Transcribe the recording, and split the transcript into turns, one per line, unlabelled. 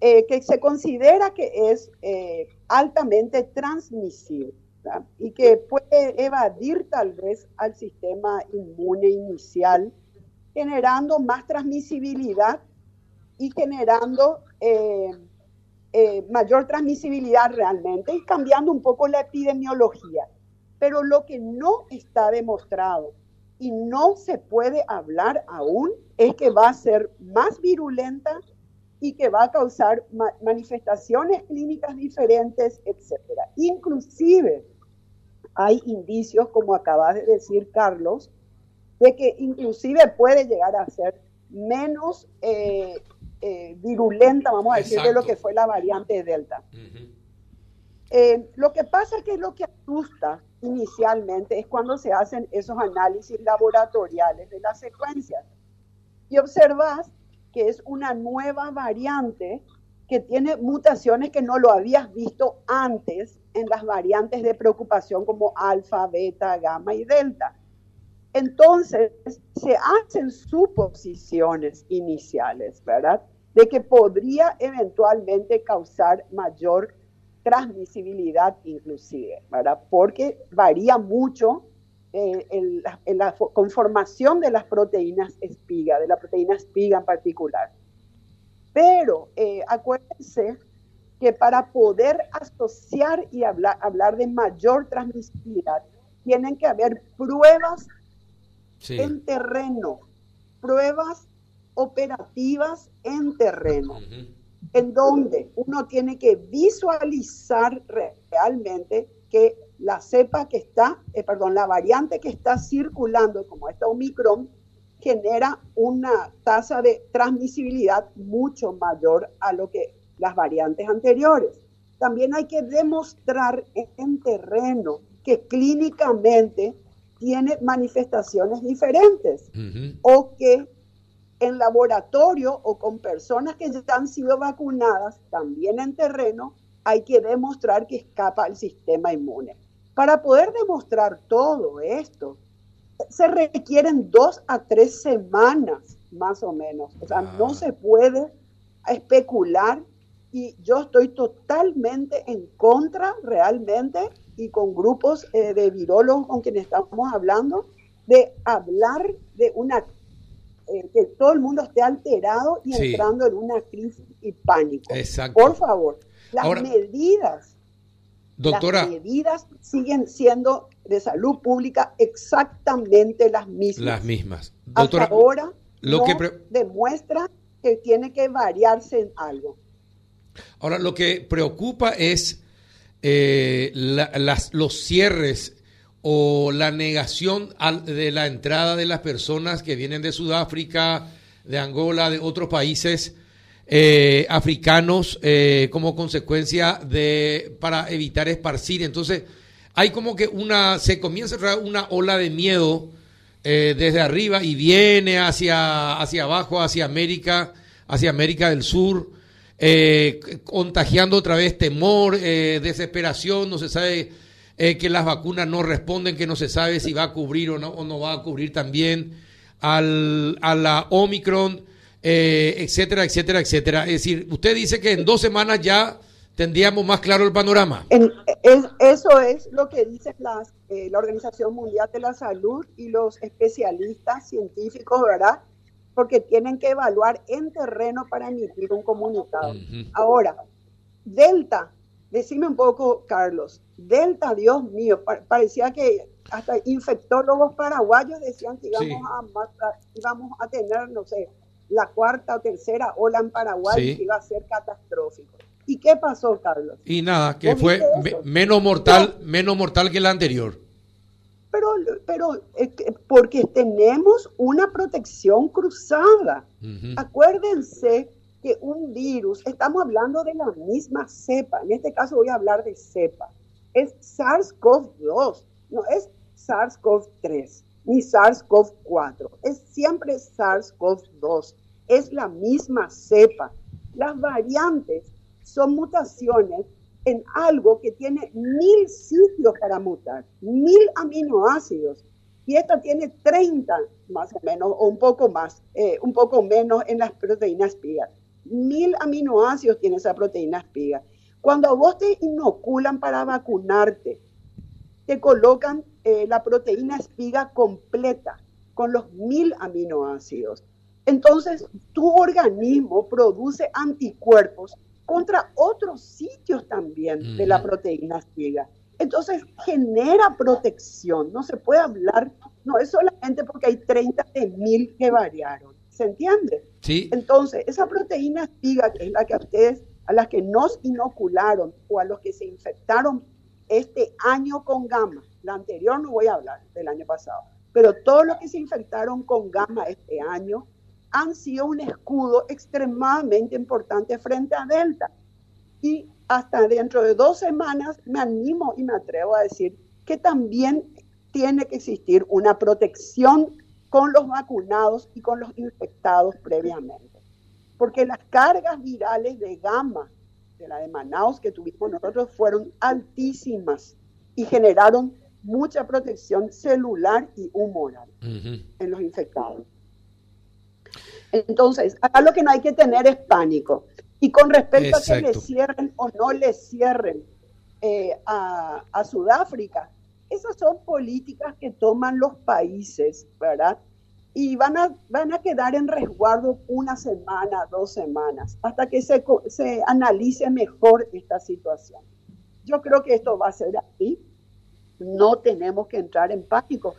eh, que se considera que es eh, altamente transmisible y que puede evadir tal vez al sistema inmune inicial, generando más transmisibilidad y generando eh, mayor transmisibilidad realmente y cambiando un poco la epidemiología. Pero lo que no está demostrado y no se puede hablar aún es que va a ser más virulenta y que va a causar manifestaciones clínicas diferentes, etcétera. Inclusive hay indicios, como acabas de decir, Carlos, de que inclusive puede llegar a ser menos eh, eh, virulenta, vamos a decir, de lo que fue la variante Delta. Eh, lo que pasa es que lo que asusta inicialmente es cuando se hacen esos análisis laboratoriales de las secuencias. Y observas que es una nueva variante que tiene mutaciones que no lo habías visto antes en las variantes de preocupación como alfa, beta, gamma y delta. Entonces, se hacen suposiciones iniciales, ¿verdad? De que podría eventualmente causar mayor transmisibilidad inclusive, ¿verdad? Porque varía mucho eh, en, la, conformación de las proteínas espiga, de la proteína espiga en particular. Pero eh, acuérdense que para poder asociar y hablar, hablar de mayor transmisibilidad, tienen que haber pruebas en terreno, pruebas operativas en terreno en donde uno tiene que visualizar realmente que la cepa que está, eh, perdón, la variante que está circulando, como esta Omicron, genera una tasa de transmisibilidad mucho mayor a lo que las variantes anteriores. También hay que demostrar en terreno que clínicamente tiene manifestaciones diferentes o que en laboratorio o con personas que ya han sido vacunadas, también en terreno, hay que demostrar que escapa el sistema inmune. Para poder demostrar todo esto, se requieren dos a tres semanas más o menos. O sea, no ah. se puede especular y yo estoy totalmente en contra realmente y con grupos eh, de virólogos con quienes estamos hablando de hablar de una eh, que todo el mundo esté alterado y entrando en una crisis y pánico. Exacto. Por favor, las medidas, doctora, las medidas siguen siendo de salud pública exactamente las mismas.
Las mismas.
Doctora, ahora lo que demuestra que tiene que variarse en algo.
Ahora, lo que preocupa es eh, las, los cierres o la negación de la entrada de las personas que vienen de Sudáfrica, de Angola, de otros países eh, africanos eh, como consecuencia de para evitar esparcir. Entonces hay como que una se comienza una ola de miedo eh, desde arriba y viene hacia hacia abajo, hacia América, hacia América del Sur. contagiando otra vez temor, desesperación, no se sabe eh, que las vacunas no responden, que no se sabe si va a cubrir o no, o no va a cubrir también al, a la Omicron, eh, etcétera, etcétera, etcétera. Es decir, usted dice que en dos semanas ya tendríamos más claro el panorama.
eso es lo que dice eh, la Organización Mundial de la Salud y los especialistas científicos, ¿verdad? Porque tienen que evaluar en terreno para emitir un comunicado. Ahora, Delta Decime un poco, Carlos, Delta, Dios mío, parecía que hasta infectólogos paraguayos decían que íbamos, a, íbamos a tener, no sé, la cuarta o tercera ola en Paraguay que iba a ser catastrófico. ¿Y qué pasó, Carlos?
Y nada, que fue menos mortal, menos mortal que la anterior.
Pero, pero porque tenemos una protección cruzada. Acuérdense que un virus, estamos hablando de la misma cepa, en este caso voy a hablar de cepa, es SARS-CoV-2, no es SARS-CoV-3 ni SARS-CoV-4, es siempre SARS-CoV-2, es la misma cepa. Las variantes son mutaciones en algo que tiene mil sitios para mutar, mil aminoácidos, y esta tiene 30 más o menos, o un poco más, eh, un poco menos en las proteínas pías mil aminoácidos tiene esa proteína espiga. Cuando a vos te inoculan para vacunarte, te colocan eh, la proteína espiga completa con los mil aminoácidos. Entonces, tu organismo produce anticuerpos contra otros sitios también de la proteína espiga. Entonces, genera protección. No se puede hablar, no es solamente porque hay 30 de mil que variaron. ¿Se entiende?
Sí.
Entonces, esa proteína espiga, que es la que a ustedes, a las que nos inocularon o a los que se infectaron este año con gamma, la anterior no voy a hablar del año pasado, pero todos los que se infectaron con gamma este año han sido un escudo extremadamente importante frente a Delta. Y hasta dentro de dos semanas me animo y me atrevo a decir que también tiene que existir una protección con los vacunados y con los infectados previamente. Porque las cargas virales de gamma de la de Manaus que tuvimos nosotros fueron altísimas y generaron mucha protección celular y humoral en los infectados. Entonces, acá lo que no hay que tener es pánico. Y con respecto a que le cierren o no le cierren eh, a, a, Sudáfrica, esas son políticas que toman los países, ¿verdad? Y van a, van a quedar en resguardo una semana, dos semanas, hasta que se, se analice mejor esta situación. Yo creo que esto va a ser así. No tenemos que entrar en pánico.